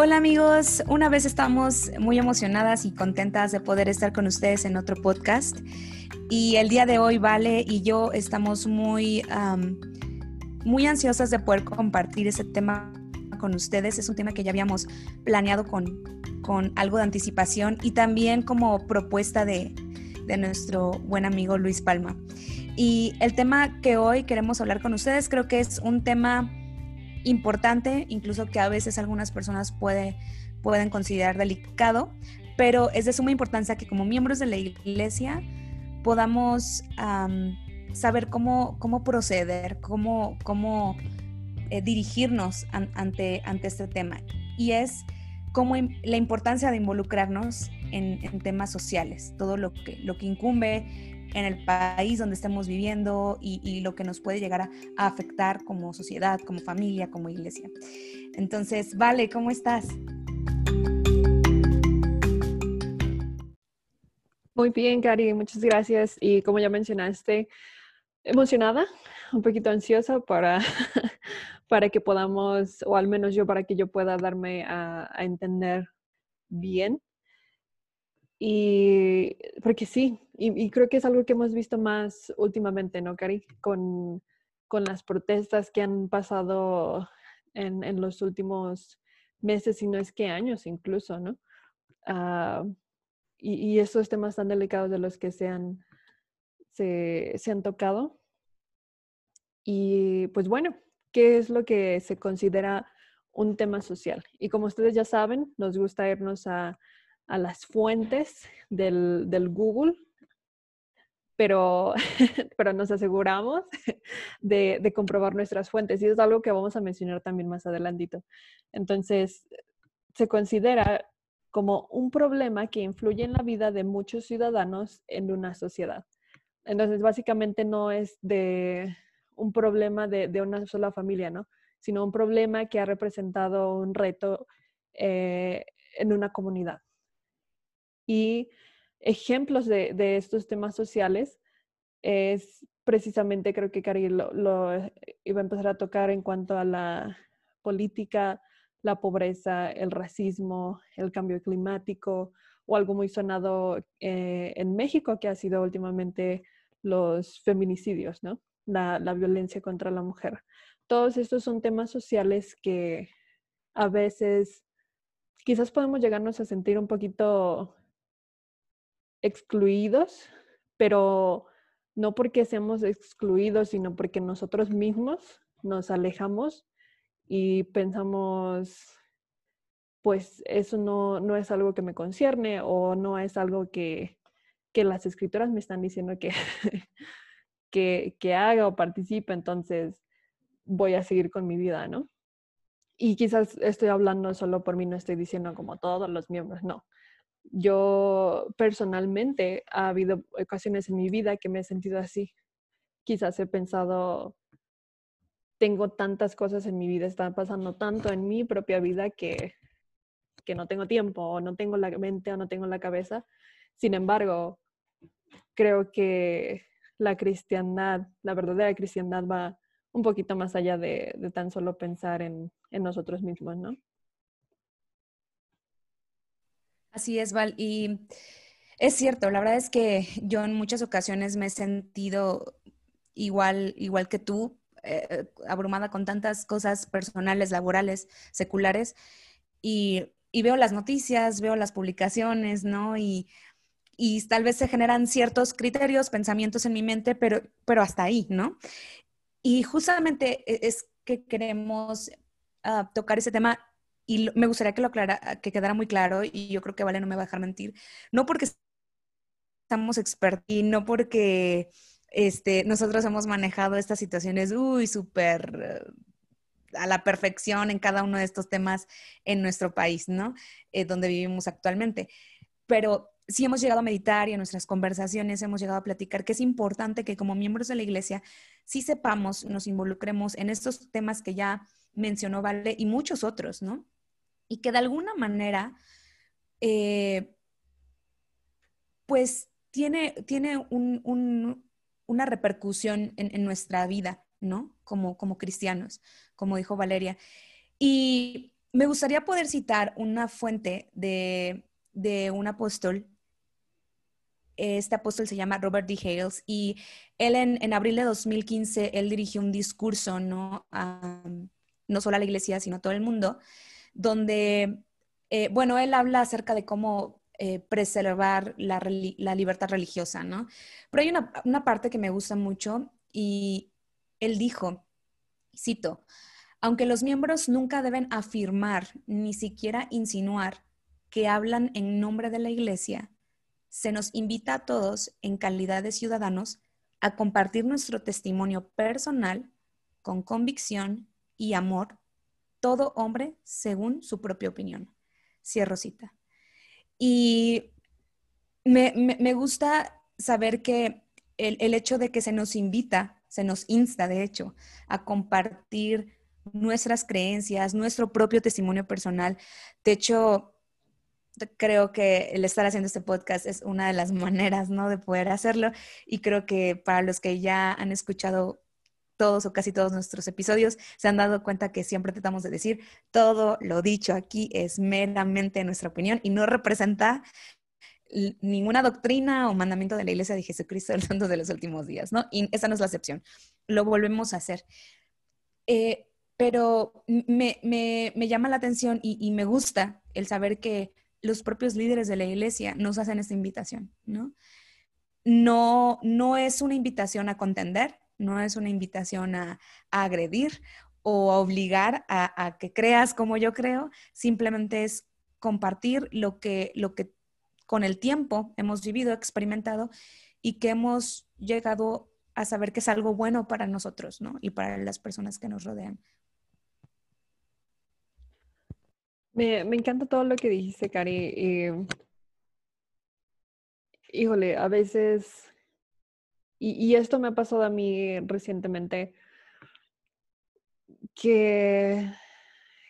Hola amigos, una vez estamos muy emocionadas y contentas de poder estar con ustedes en otro podcast. Y el día de hoy, Vale y yo estamos muy, muy ansiosas de poder compartir ese tema con ustedes. Es un tema que ya habíamos planeado con, con algo de anticipación y también como propuesta de, de nuestro buen amigo Luis Palma. Y el tema que hoy queremos hablar con ustedes creo que es un tema importante, incluso que a veces algunas personas puede, pueden considerar delicado, pero es de suma importancia que como miembros de la iglesia podamos saber cómo, cómo proceder, cómo, cómo eh, dirigirnos ante, ante este tema. Y es como la importancia de involucrarnos en, en, temas sociales, todo lo que, lo que incumbe en el país donde estemos viviendo y, lo que nos puede llegar a, afectar como sociedad, como familia, como iglesia. Entonces, Vale, ¿cómo estás? Muy bien, Cari, muchas gracias. Y como ya mencionaste, emocionada, un poquito ansiosa para, para que podamos, o al menos yo, para que yo pueda darme a, a entender bien y porque sí, y, creo que es algo que hemos visto más últimamente, ¿no, Cari? Con, con las protestas que han pasado en, en, los últimos meses, y no es que años incluso, ¿no? Ah, y, y, esos temas tan delicados de los que se han, se, se han tocado. Y pues bueno, ¿qué es lo que se considera un tema social? Y como ustedes ya saben, nos gusta irnos a a las fuentes del, Google, pero, pero nos aseguramos de, comprobar nuestras fuentes y es algo que vamos a mencionar también más adelantito. Entonces, se considera como un problema que influye en la vida de muchos ciudadanos en una sociedad. Entonces, básicamente no es de un problema de, de una sola familia, ¿no? Sino un problema que ha representado un reto eh, en una comunidad. Y ejemplos de, estos temas sociales es precisamente, creo que Cari lo, iba a empezar a tocar en cuanto a la política, la pobreza, el racismo, el cambio climático o algo muy sonado eh, en México que ha sido últimamente los feminicidios, ¿no? La, la, violencia contra la mujer. Todos estos son temas sociales que a veces quizás podemos llegarnos a sentir un poquito excluidos, pero no porque seamos excluidos, sino porque nosotros mismos nos alejamos y pensamos, pues eso no, no es algo que me concierne o no es algo que, que las escritoras me están diciendo que, que, que haga o participe, entonces voy a seguir con mi vida, ¿no? Y quizás estoy hablando solo por mí, no estoy diciendo como todos los miembros, no yo personalmente ha habido ocasiones en mi vida que me he sentido así. Quizás he pensado, tengo tantas cosas en mi vida, está pasando tanto en mi propia vida que, que no tengo tiempo o no tengo la mente o no tengo la cabeza. Sin embargo, creo que la cristiandad, la verdadera cristiandad va un poquito más allá de, de tan solo pensar en, en nosotros mismos, ¿no? Así es, Val. Y es cierto, la verdad es que yo en muchas ocasiones me he sentido igual, igual que tú, eh, abrumada con tantas cosas personales, laborales, seculares, y, veo las noticias, veo las publicaciones, ¿no? Y, tal vez se generan ciertos criterios, pensamientos en mi mente, pero, pero hasta ahí, ¿no? Y justamente e, es que queremos ah, tocar ese tema y me gustaría que lo aclara, que quedara muy claro, y yo creo que Vale no me va a dejar mentir, no porque estamos expertos y no porque este, nosotros hemos manejado estas situaciones, uy, súper a la perfección en cada uno de estos temas en nuestro país, ¿no? Eh, donde vivimos actualmente. Pero sí hemos llegado a meditar y en nuestras conversaciones hemos llegado a platicar que es importante que como miembros de la iglesia sí sepamos, nos involucremos en estos temas que ya mencionó Vale y muchos otros, ¿no? Y que de alguna manera, eh, pues tiene, tiene una repercusión en, nuestra vida, ¿no? Como, como cristianos, como dijo Valeria. Y me gustaría poder citar una fuente de, un apóstol. Este apóstol se llama Robert D. Hales y él en, abril de 2015, él dirigió un discurso, ¿no? no solo a la iglesia, sino a todo el mundo, donde, eh, bueno, él habla acerca de cómo eh, preservar la, libertad religiosa, ¿no? Pero hay una, una parte que me gusta mucho y él dijo, cito, aunque los miembros nunca deben afirmar ni siquiera insinuar que hablan en nombre de la Iglesia, se nos invita a todos, en calidad de ciudadanos, a compartir nuestro testimonio personal con convicción y amor, todo hombre según su propia opinión. Cierro cita. Y me, gusta saber que el, el hecho de que se nos invita, se nos insta, de hecho, a compartir nuestras creencias, nuestro propio testimonio personal. De hecho, creo que el estar haciendo este podcast es una de las maneras, ¿no? De poder hacerlo. Y creo que para los que ya han escuchado todos o casi todos nuestros episodios, se han dado cuenta que siempre tratamos de decir todo lo dicho aquí es meramente nuestra opinión y no representa ninguna doctrina o mandamiento de la Iglesia de Jesucristo del Santo de los últimos días, ¿no? Y esa no es la excepción. Lo volvemos a hacer. Eh, pero me, llama la atención y, me gusta el saber que los propios líderes de la iglesia nos hacen esta invitación, ¿no? No, no es una invitación a contender, no es una invitación a, agredir o a obligar a, que creas como yo creo, simplemente es compartir lo que, lo que con el tiempo hemos vivido, experimentado y que hemos llegado a saber que es algo bueno para nosotros, ¿no? Y para las personas que nos rodean. Me, encanta todo lo que dijiste, Cari. híjole, a veces, y, esto me ha pasado a mí recientemente, que,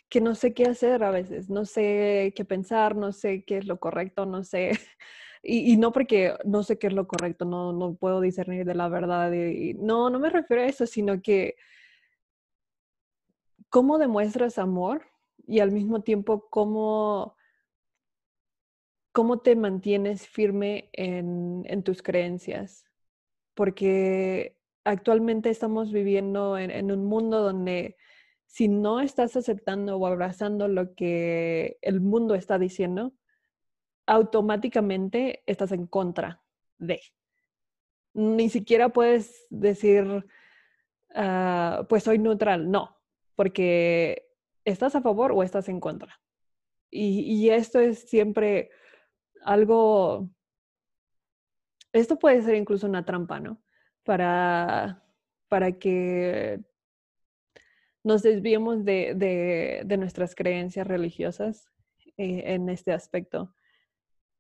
que no sé qué hacer a veces, no sé qué pensar, no sé qué es lo correcto, no sé. Y, no porque no sé qué es lo correcto, no, no puedo discernir de la verdad. Y, no, no me refiero a eso, sino que cómo demuestras amor y al mismo tiempo cómo, cómo te mantienes firme en, tus creencias. Porque actualmente estamos viviendo en, un mundo donde si no estás aceptando o abrazando lo que el mundo está diciendo, automáticamente estás en contra de. Ni siquiera puedes decir, ah, pues soy neutral, no, porque ¿estás a favor o estás en contra? Y, esto es siempre algo, esto puede ser incluso una trampa, ¿no? Para, para que nos desviemos de, nuestras creencias religiosas eh, en este aspecto.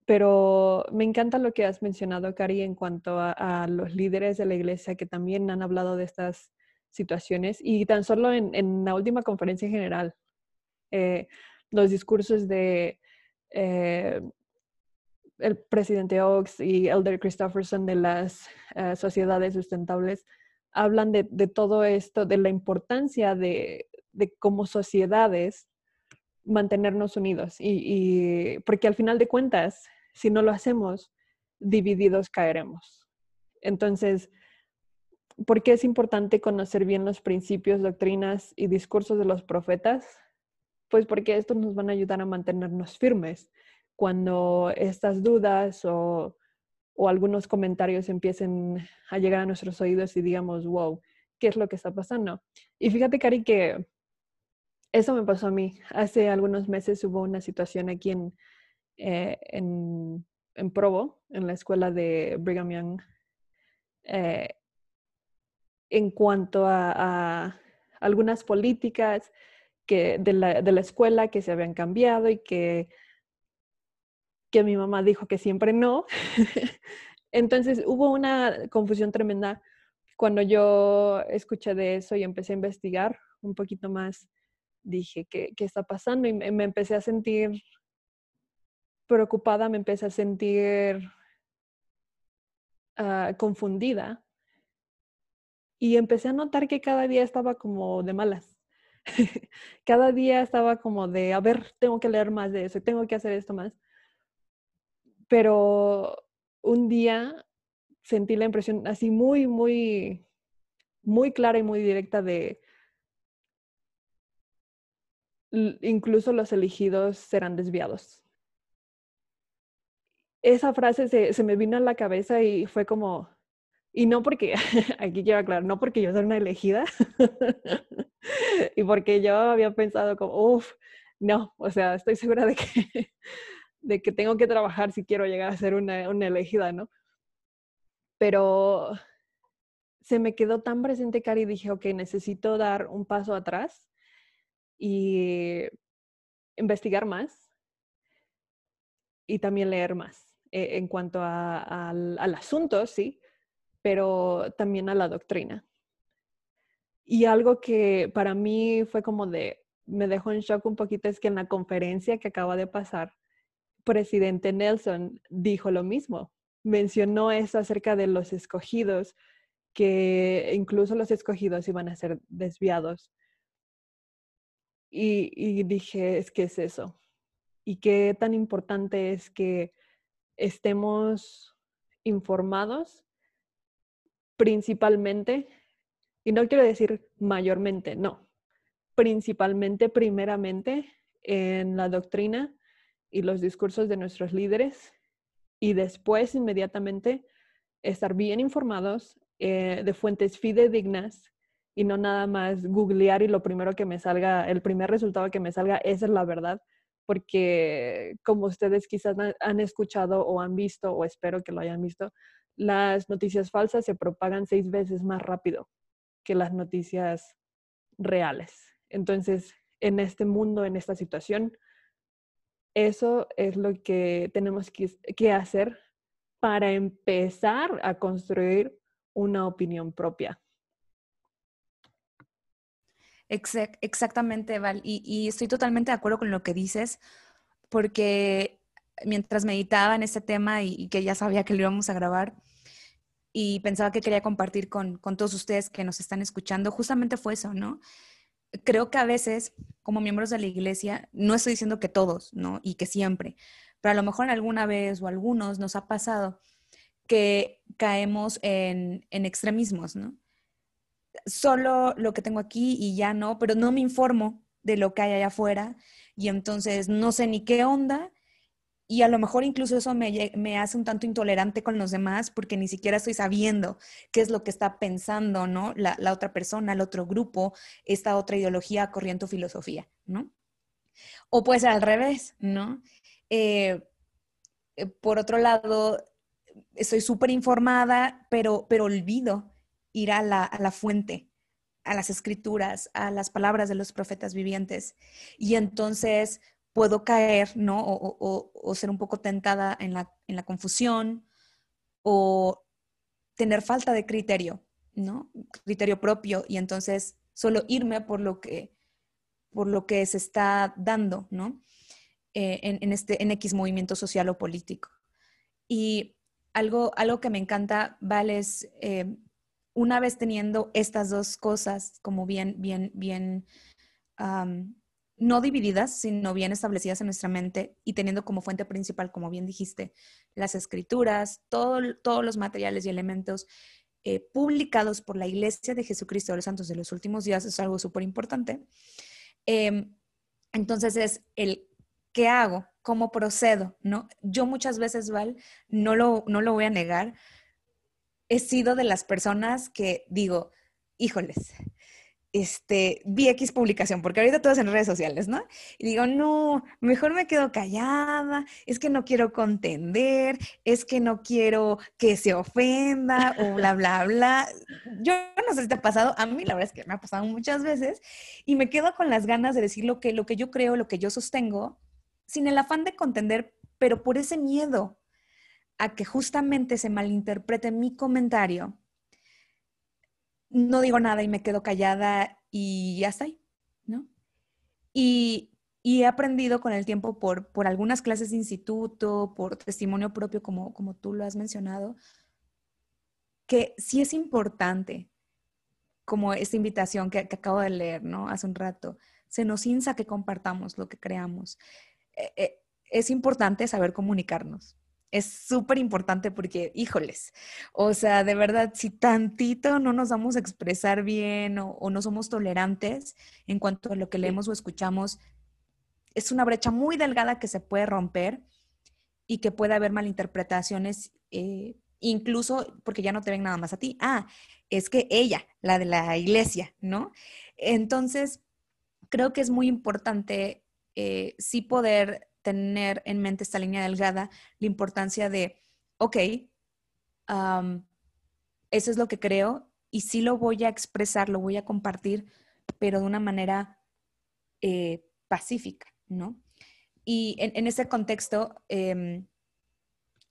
Pero me encanta lo que has mencionado, Cari, en cuanto a, los líderes de la iglesia que también han hablado de estas situaciones y tan solo en, la última conferencia general, eh, los discursos de eh, el presidente Oaks y Elder Christopherson de las eh, sociedades sustentables hablan de, todo esto, de la importancia de, como sociedades mantenernos unidos y, porque al final de cuentas, si no lo hacemos, divididos caeremos. Entonces, ¿Por qué es importante conocer bien los principios, doctrinas y discursos de los profetas? Pues porque estos nos van a ayudar a mantenernos firmes cuando estas dudas o, algunos comentarios empiecen a llegar a nuestros oídos y digamos, wow, ¿qué es lo que está pasando? Y fíjate, Cari, que eso me pasó a mí. Hace algunos meses hubo una situación aquí en, eh, en, Provo, en la escuela de Brigham Young, eh, en cuanto a, algunas políticas que de, la, de, la, escuela que se habían cambiado y que, que mi mamá dijo que siempre no. Entonces hubo una confusión tremenda cuando yo escuché de eso y empecé a investigar un poquito más. Dije, ¿qué, qué está pasando? Y me, empecé a sentir preocupada, me empecé a sentir ah, confundida y empecé a notar que cada día estaba como de malas. cada día estaba como de, a ver, tengo que leer más de eso, tengo que hacer esto más. Pero un día sentí la impresión así muy, muy, muy clara y muy directa de, incluso los elegidos serán desviados. Esa frase se, se, me vino a la cabeza y fue como, y no porque, aquí quiero aclarar, no porque yo soy una elegida y porque yo había pensado como, uff, no, o sea, estoy segura de que, de que tengo que trabajar si quiero llegar a ser una, una elegida, ¿no? Pero se me quedó tan presente, Cari, dije, ok, necesito dar un paso atrás y investigar más y también leer más eh, en cuanto al, al asunto, sí, pero también a la doctrina. Y algo que para mí fue como de, me dejó en shock un poquito es que en la conferencia que acaba de pasar, presidente Nelson dijo lo mismo. Mencionó eso acerca de los escogidos, que incluso los escogidos iban a ser desviados. Y, dije, es que es eso. Y qué tan importante es que estemos informados principalmente, y no quiero decir mayormente, no, principalmente, primeramente, en la doctrina y los discursos de nuestros líderes y después inmediatamente estar bien informados eh, de fuentes fidedignas y no nada más googlear y lo primero que me salga, el primer resultado que me salga, esa es la verdad, porque como ustedes quizás han escuchado o han visto, o espero que lo hayan visto, las noticias falsas se propagan seis veces más rápido que las noticias reales. Entonces, en este mundo, en esta situación, eso es lo que tenemos que, hacer para empezar a construir una opinión propia. Exactamente, Val. Y, estoy totalmente de acuerdo con lo que dices, porque mientras meditaba en este tema y, que ya sabía que lo íbamos a grabar, y pensaba que quería compartir con, todos ustedes que nos están escuchando, justamente fue eso, ¿no? Creo que a veces, como miembros de la iglesia, no estoy diciendo que todos, ¿no? Y que siempre, pero a lo mejor alguna vez o algunos nos ha pasado que caemos en, en extremismos, ¿no? Solo lo que tengo aquí y ya no, pero no me informo de lo que hay allá afuera y entonces no sé ni qué onda y a lo mejor incluso eso me, hace un tanto intolerante con los demás porque ni siquiera estoy sabiendo qué es lo que está pensando, ¿no? La, otra persona, el otro grupo, esta otra ideología, corriente o filosofía, ¿no? O puede ser al revés, ¿no? Eh, eh, por otro lado, estoy súper informada, pero, pero olvido ir a la, a la fuente, a las escrituras, a las palabras de los profetas vivientes. Y entonces puedo caer, ¿no? O, ser un poco tentada en la, en la, confusión o tener falta de criterio, ¿no? Criterio propio y entonces solo irme por lo que, por lo que se está dando, ¿no? Eh, en, este, en X movimiento social o político. Y algo, algo que me encanta, Vale, es eh, una vez teniendo estas dos cosas como bien, bien, bien no divididas, sino bien establecidas en nuestra mente y teniendo como fuente principal, como bien dijiste, las escrituras, todos los materiales y elementos eh, publicados por la Iglesia de Jesucristo de los Santos de los últimos días, es algo súper importante. Em, entonces es el qué hago, cómo procedo, ¿no? Yo muchas veces, Val, no lo, no lo voy a negar, he sido de las personas que digo, híjoles, este, vi X publicación, porque ahorita todo en redes sociales, ¿no? Y digo, no, mejor me quedo callada, es que no quiero contender, es que no quiero que se ofenda o bla, bla, bla. Yo no sé si te ha pasado, a mí la verdad es que me ha pasado muchas veces y me quedo con las ganas de decir lo que, lo que yo creo, lo que yo sostengo, sin el afán de contender, pero por ese miedo a que justamente se malinterprete mi comentario no digo nada y me quedo callada y ya está ahí, ¿no? Y, he aprendido con el tiempo por, algunas clases de instituto, por testimonio propio, como, como tú lo has mencionado, que sí es importante como esta invitación que, acabo de leer, ¿no? Hace un rato. Se nos insta que compartamos lo que creamos. Eh, eh, es importante saber comunicarnos. Es súper importante porque, híjoles, o sea, de verdad, si tantito no nos vamos a expresar bien o, no somos tolerantes en cuanto a lo que leemos o escuchamos, es una brecha muy delgada que se puede romper y que puede haber malinterpretaciones, eh, incluso porque ya no te ven nada más a ti. Ah, es que ella, la de la iglesia, ¿no? Entonces, creo que es muy importante eh, sí poder tener en mente esta línea delgada, la importancia de, ok, eso es lo que creo y sí lo voy a expresar, lo voy a compartir, pero de una manera eh, pacífica, ¿no? Y en, ese contexto, em,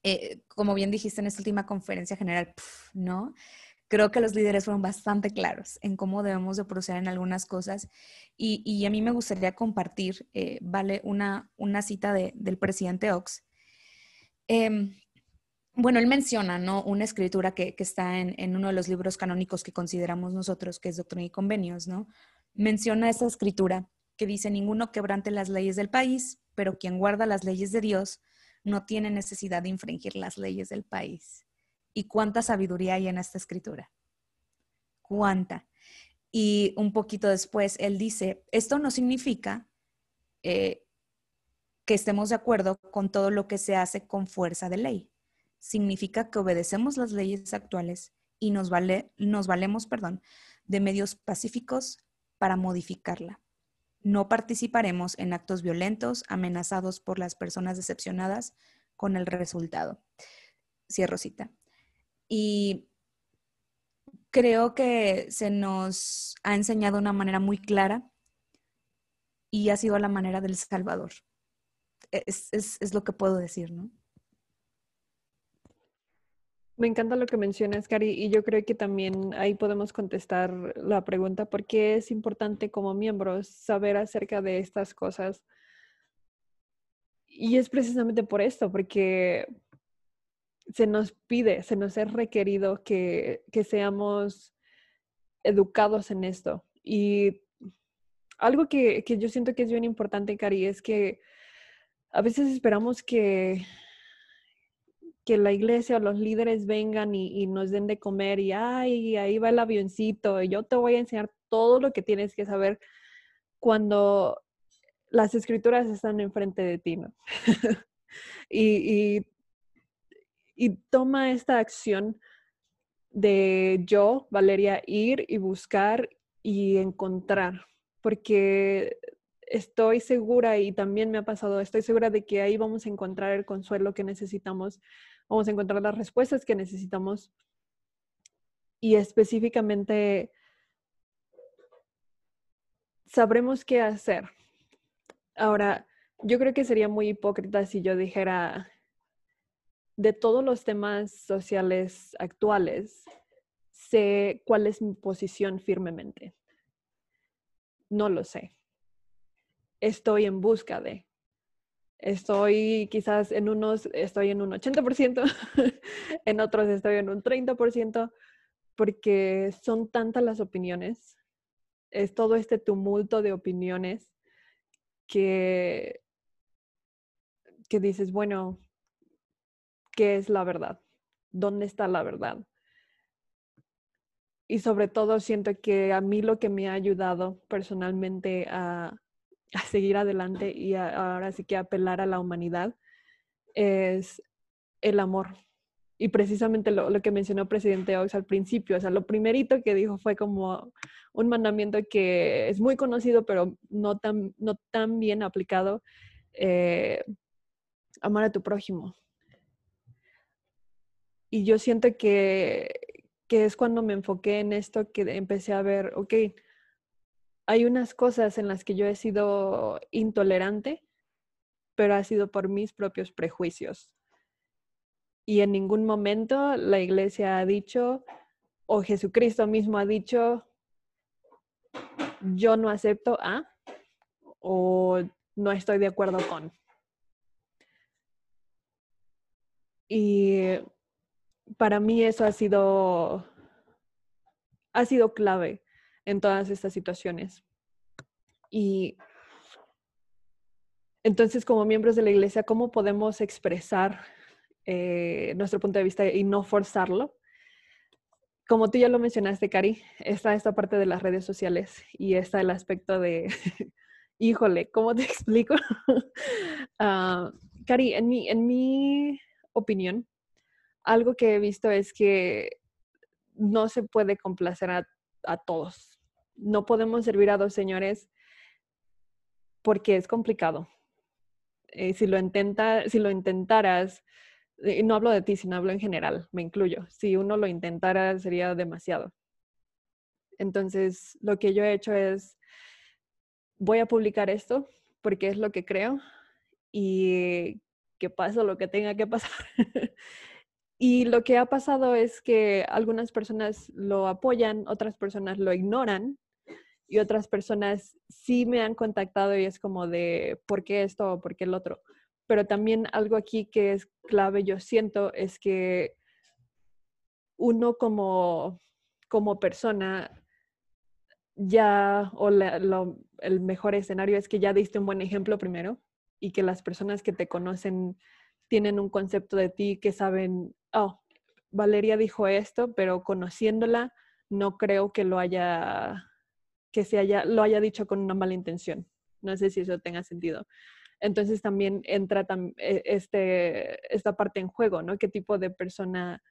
eh, como bien dijiste en esta última conferencia general, ¿no? Creo que los líderes fueron bastante claros en cómo debemos de proceder en algunas cosas. Y, a mí me gustaría compartir, eh, vale, una, una cita del presidente Ox. Em, bueno, él menciona, ¿no? Una escritura que, está en, uno de los libros canónicos que consideramos nosotros, que es Doctrina y Convenios, ¿no? Menciona esa escritura que dice, ninguno quebrante las leyes del país, pero quien guarda las leyes de Dios no tiene necesidad de infringir las leyes del país. ¿Y cuánta sabiduría hay en esta escritura? ¿Cuánta? Y un poquito después, él dice, esto no significa eh, que estemos de acuerdo con todo lo que se hace con fuerza de ley. Significa que obedecemos las leyes actuales y nos, vale, nos valemos perdón, de medios pacíficos para modificarla. No participaremos en actos violentos amenazados por las personas decepcionadas con el resultado. Cierro cita. Y creo que se nos ha enseñado una manera muy clara y ha sido la manera del Salvador. Es, es, lo que puedo decir, ¿no? Me encanta lo que mencionas, Cari, y yo creo que también ahí podemos contestar la pregunta, ¿por qué es importante como miembros saber acerca de estas cosas? Y es precisamente por esto, porque se nos pide, se nos es requerido que, seamos educados en esto. Y algo que, yo siento que es bien importante, Cari, es que a veces esperamos que, que la iglesia o los líderes vengan y, nos den de comer y, ay, ahí va el avioncito y yo te voy a enseñar todo lo que tienes que saber cuando las escrituras están enfrente de ti, ¿no? y y toma esta acción de yo, Valeria, ir y buscar y encontrar, porque estoy segura y también me ha pasado, estoy segura de que ahí vamos a encontrar el consuelo que necesitamos, vamos a encontrar las respuestas que necesitamos y específicamente sabremos qué hacer. Ahora, yo creo que sería muy hipócrita si yo dijera, de todos los temas sociales actuales, sé cuál es mi posición firmemente. No lo sé. Estoy en busca de. Estoy quizás en unos, estoy en un 80%, en otros estoy en un 30%, porque son tantas las opiniones, es todo este tumulto de opiniones que, que dices, bueno, qué es la verdad, dónde está la verdad. Y sobre todo siento que a mí lo que me ha ayudado personalmente a, seguir adelante y ahora sí que apelar a la humanidad es el amor. Y precisamente lo, lo, que mencionó presidente Ox al principio, o sea, lo primerito que dijo fue como un mandamiento que es muy conocido, pero no tan, no tan bien aplicado, eh, amar a tu prójimo. Y yo siento que, es cuando me enfoqué en esto que empecé a ver, ok, hay unas cosas en las que yo he sido intolerante, pero ha sido por mis propios prejuicios. Y en ningún momento la iglesia ha dicho, o Jesucristo mismo ha dicho, yo no acepto a, o no estoy de acuerdo con. Y para mí eso ha sido, ha sido clave. en todas estas situaciones. Y entonces, como miembros de la iglesia, ¿cómo podemos expresar eh, nuestro punto de vista y no forzarlo? Como tú ya lo mencionaste, Cari, está esta parte de las redes sociales y está el aspecto de, híjole, ¿cómo te explico? Ah, Cari, en mi, en mi opinión, algo que he visto es que no se puede complacer a, a todos. No podemos servir a dos señores porque es complicado. Eh, si, lo intenta, si lo intentaras, eh, no hablo de ti, sino hablo en general, me incluyo. Si uno lo intentara, sería demasiado. Entonces, lo que yo he hecho es, voy a publicar esto porque es lo que creo y que pase lo que tenga que pasar. y lo que ha pasado es que algunas personas lo apoyan, otras personas lo ignoran y otras personas sí me han contactado y es como de, ¿por qué esto o por qué el otro? Pero también algo aquí que es clave, yo siento, es que uno como, como persona ya, o el mejor escenario es que ya diste un buen ejemplo primero y que las personas que te conocen tienen un concepto de ti que saben, oh, Valeria dijo esto, pero conociéndola no creo que lo haya que se haya, lo haya dicho con una mala intención. No sé si eso tenga sentido. Entonces también entra e, este, esta parte en juego, ¿no? ¿Qué tipo de persona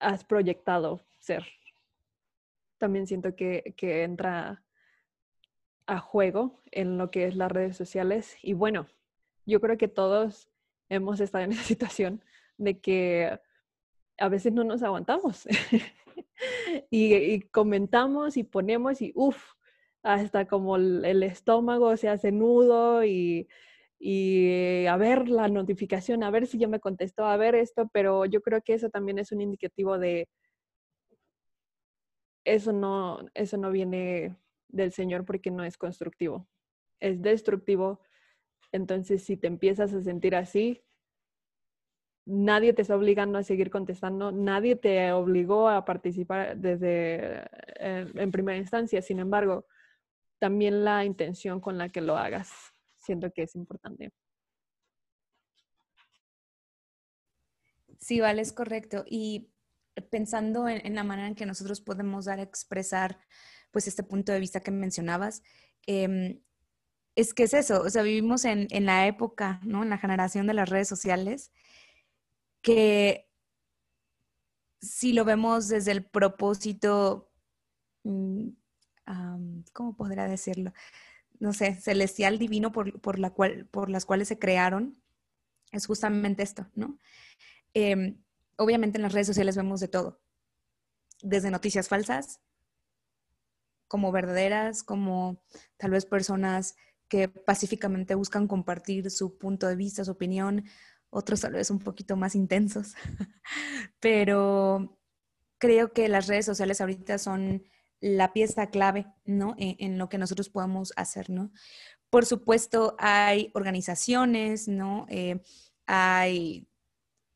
has proyectado ser? También siento que, que entra a juego en lo que es las redes sociales. Y bueno, yo creo que todos hemos estado en esa situación de que a veces no nos aguantamos y, comentamos y ponemos y uff, hasta como el, estómago se hace nudo y, y a ver la notificación, a ver si ya me contestó, a ver esto, pero yo creo que eso también es un indicativo de eso no, eso no viene del Señor porque no es constructivo, es destructivo. Entonces, si te empiezas a sentir así, nadie te está obligando a seguir contestando, nadie te obligó a participar desde eh, en primera instancia. Sin embargo, también la intención con la que lo hagas, siento que es importante. Sí, vale, es correcto. Y pensando en, la manera en que nosotros podemos dar a expresar pues este punto de vista que mencionabas, em, es que es eso, o sea, vivimos en, en, la época, ¿no? En la generación de las redes sociales, que si lo vemos desde el propósito, mm, ¿cómo podría decirlo? No sé, celestial, divino, por, la cual, por las cuales se crearon, es justamente esto, ¿no? Em, obviamente en las redes sociales vemos de todo, desde noticias falsas, como verdaderas, como tal vez personas que pacíficamente buscan compartir su punto de vista, su opinión, otros tal vez un poquito más intensos, pero creo que las redes sociales ahorita son la pieza clave, ¿no? E, en, lo que nosotros podemos hacer, ¿no? Por supuesto, hay organizaciones, ¿no? Eh, hay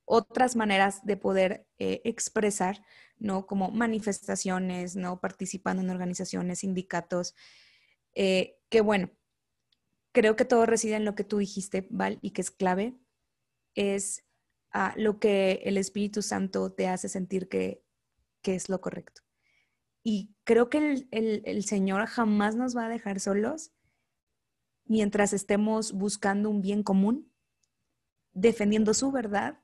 otras maneras de poder eh, expresar, ¿no? Como manifestaciones, ¿no? Participando en organizaciones, sindicatos, eh, que bueno, creo que todo reside en lo que tú dijiste, Val, y que es clave, es ah, lo que el Espíritu Santo te hace sentir que, es lo correcto. Y creo que el, Señor jamás nos va a dejar solos mientras estemos buscando un bien común, defendiendo su verdad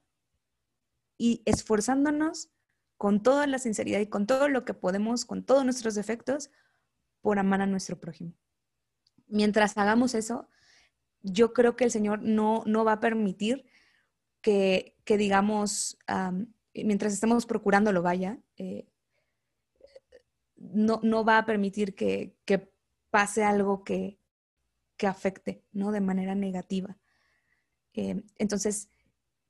y esforzándonos con toda la sinceridad y con todo lo que podemos, con todos nuestros defectos, por amar a nuestro prójimo. Mientras hagamos eso, yo creo que el Señor no, no va a permitir que, digamos, mientras estemos procurándolo, vaya, eh, no, no, va a permitir que, pase algo que, afecte, ¿no? De manera negativa. Eh, entonces,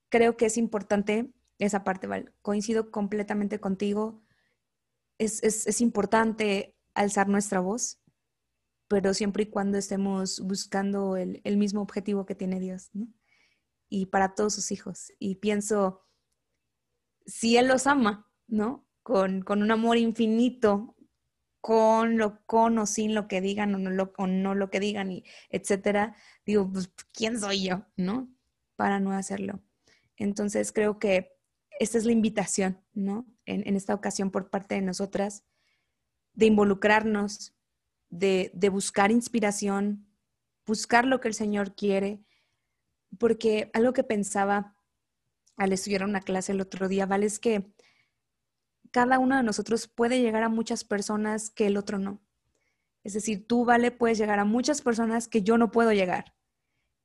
creo que es importante esa parte, Val. Coincido completamente contigo. Es, importante alzar nuestra voz, pero siempre y cuando estemos buscando el, el mismo objetivo que tiene Dios, ¿no? Y para todos sus hijos. Y pienso, si Él los ama, ¿no? Con, un amor infinito, con lo con o sin lo que digan o no lo, no lo que digan y etcétera, digo, pues, ¿quién soy yo, no? Para no hacerlo. Entonces creo que esta es la invitación, ¿no? En, en esta ocasión por parte de nosotras, de involucrarnos, de, de buscar inspiración, buscar lo que el Señor quiere, porque algo que pensaba al estudiar una clase el otro día, ¿vale? Es que cada uno de nosotros puede llegar a muchas personas que el otro no. Es decir, tú, Vale, puedes llegar a muchas personas que yo no puedo llegar.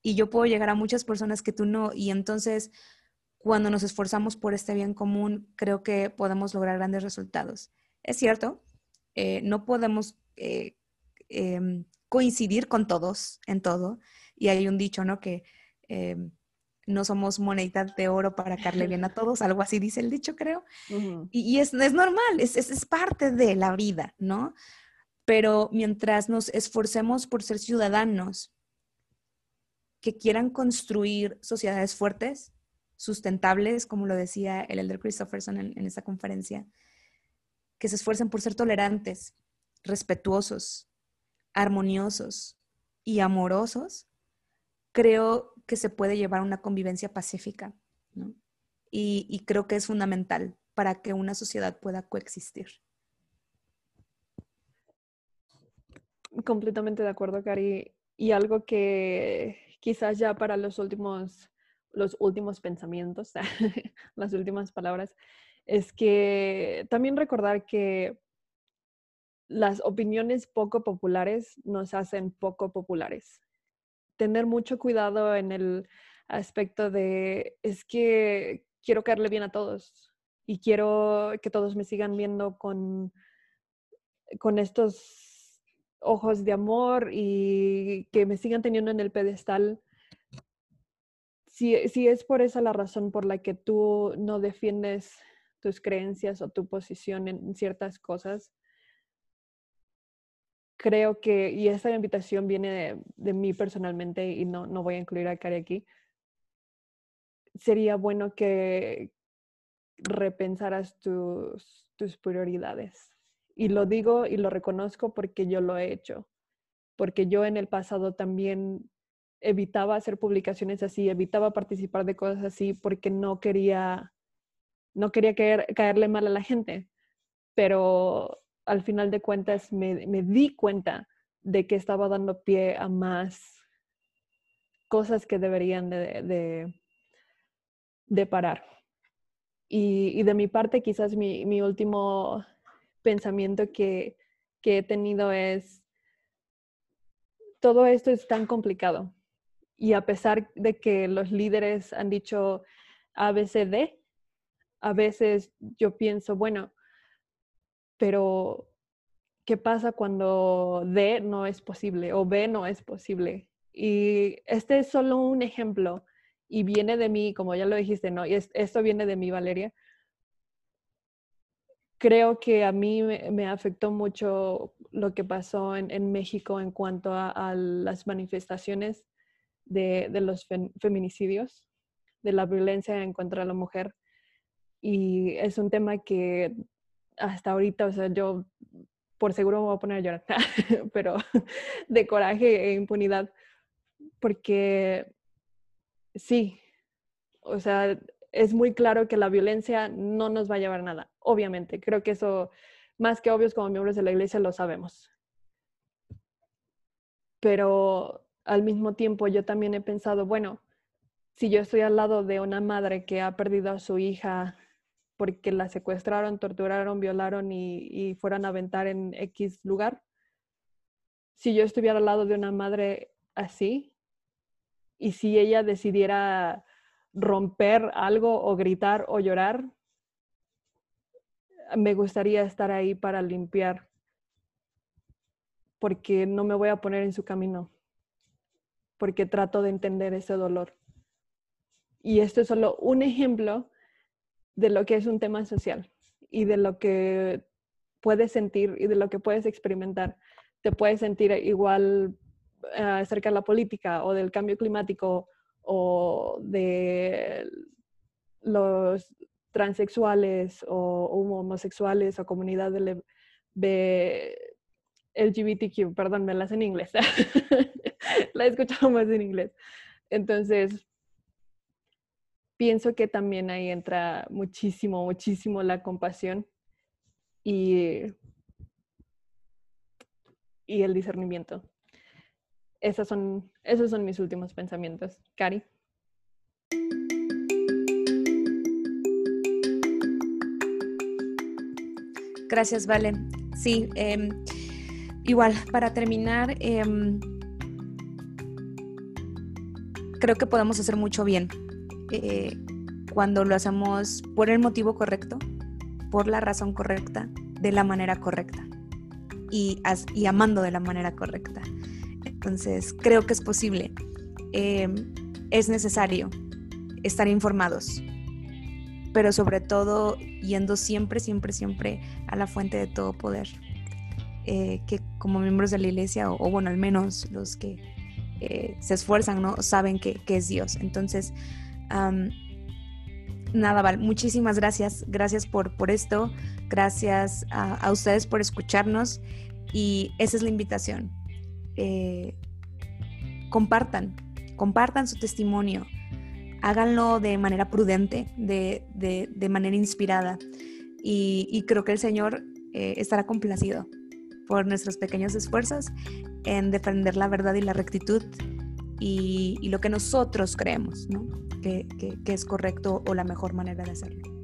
Y yo puedo llegar a muchas personas que tú no. Y entonces, cuando nos esforzamos por este bien común, creo que podemos lograr grandes resultados. Es cierto, eh, no podemos eh, em, coincidir con todos en todo. Y hay un dicho, ¿no? Que em, no somos moneda de oro para caerle bien a todos, algo así dice el dicho, creo. Y, es, es, normal, es, es, parte de la vida, ¿no? Pero mientras nos esforcemos por ser ciudadanos que quieran construir sociedades fuertes, sustentables, como lo decía el elder Christopherson en, en esta conferencia, que se esfuercen por ser tolerantes, respetuosos, armoniosos y amorosos, creo que se puede llevar una convivencia pacífica, ¿no? Y, creo que es fundamental para que una sociedad pueda coexistir. Completamente de acuerdo, Cari. Y algo que quizás ya para los últimos, los últimos pensamientos, las últimas palabras, es que también recordar que las opiniones poco populares nos hacen poco populares tener mucho cuidado en el aspecto de, es que quiero caerle bien a todos y quiero que todos me sigan viendo con, con estos ojos de amor y que me sigan teniendo en el pedestal. Si, si es por esa la razón por la que tú no defiendes tus creencias o tu posición en ciertas cosas, creo que, y esta invitación viene de, mí personalmente y no, no voy a incluir a Cari aquí, sería bueno que repensaras tus, tus prioridades. Y lo digo y lo reconozco porque yo lo he hecho, porque yo en el pasado también evitaba hacer publicaciones así, evitaba participar de cosas así porque no quería, no quería caer, caerle mal a la gente. Pero al final de cuentas me, di cuenta de que estaba dando pie a más cosas que deberían de, de, parar. Y, de mi parte, quizás mi, último pensamiento que, que, he tenido es, todo esto es tan complicado. Y a pesar de que los líderes han dicho ABCD, a veces yo pienso, bueno, pero ¿qué pasa cuando D no es posible o B no es posible? Y este es solo un ejemplo y viene de mí, como ya lo dijiste, ¿no? Y esto viene de mí, Valeria. Creo que a mí me, afectó mucho lo que pasó en, México en cuanto a, las manifestaciones de los feminicidios, de la violencia en contra de la mujer. Y es un tema que hasta ahorita, o sea, yo por seguro me voy a poner a llorar, pero de coraje e impunidad, porque sí, o sea, es muy claro que la violencia no nos va a llevar a nada, obviamente, creo que eso, más que obvios como miembros de la iglesia, lo sabemos. Pero al mismo tiempo yo también he pensado, bueno, si yo estoy al lado de una madre que ha perdido a su hija porque la secuestraron, torturaron, violaron y, fueran a aventar en X lugar. Si yo estuviera al lado de una madre así y si ella decidiera romper algo o gritar o llorar, me gustaría estar ahí para limpiar porque no me voy a poner en su camino, porque trato de entender ese dolor. Y esto es solo un ejemplo de lo que es un tema social y de lo que puedes sentir y de lo que puedes experimentar. Te puedes sentir igual eh, acerca de la política o del cambio climático o de los transexuales o homosexuales o comunidad LGBTQ, perdón, me las en inglés. la he escuchado más en inglés. Entonces, pienso que también ahí entra muchísimo, muchísimo la compasión y, y el discernimiento. Esas son, esos son mis últimos pensamientos. Cari. Gracias, Vale. Sí, em, igual, para terminar, em, creo que podemos hacer mucho bien eh, cuando lo hacemos por el motivo correcto, por la razón correcta, de la manera correcta y, y amando de la manera correcta. Entonces, creo que es posible. Em, es necesario estar informados, pero sobre todo yendo siempre, siempre, siempre a la fuente de todo poder. Eh, que como miembros de la iglesia, o, bueno, al menos los que eh, se esfuerzan, ¿no? Saben que, es Dios. Entonces, nada, Val, muchísimas gracias. Gracias por, por esto. Gracias a, ustedes por escucharnos. Y esa es la invitación. Eh, compartan, compartan su testimonio háganlo de manera prudente, de, manera inspirada. Y, creo que el Señor eh, estará complacido por nuestros pequeños esfuerzos en defender la verdad y la rectitud y, lo que nosotros creemos que es correcto o la mejor manera de hacerlo.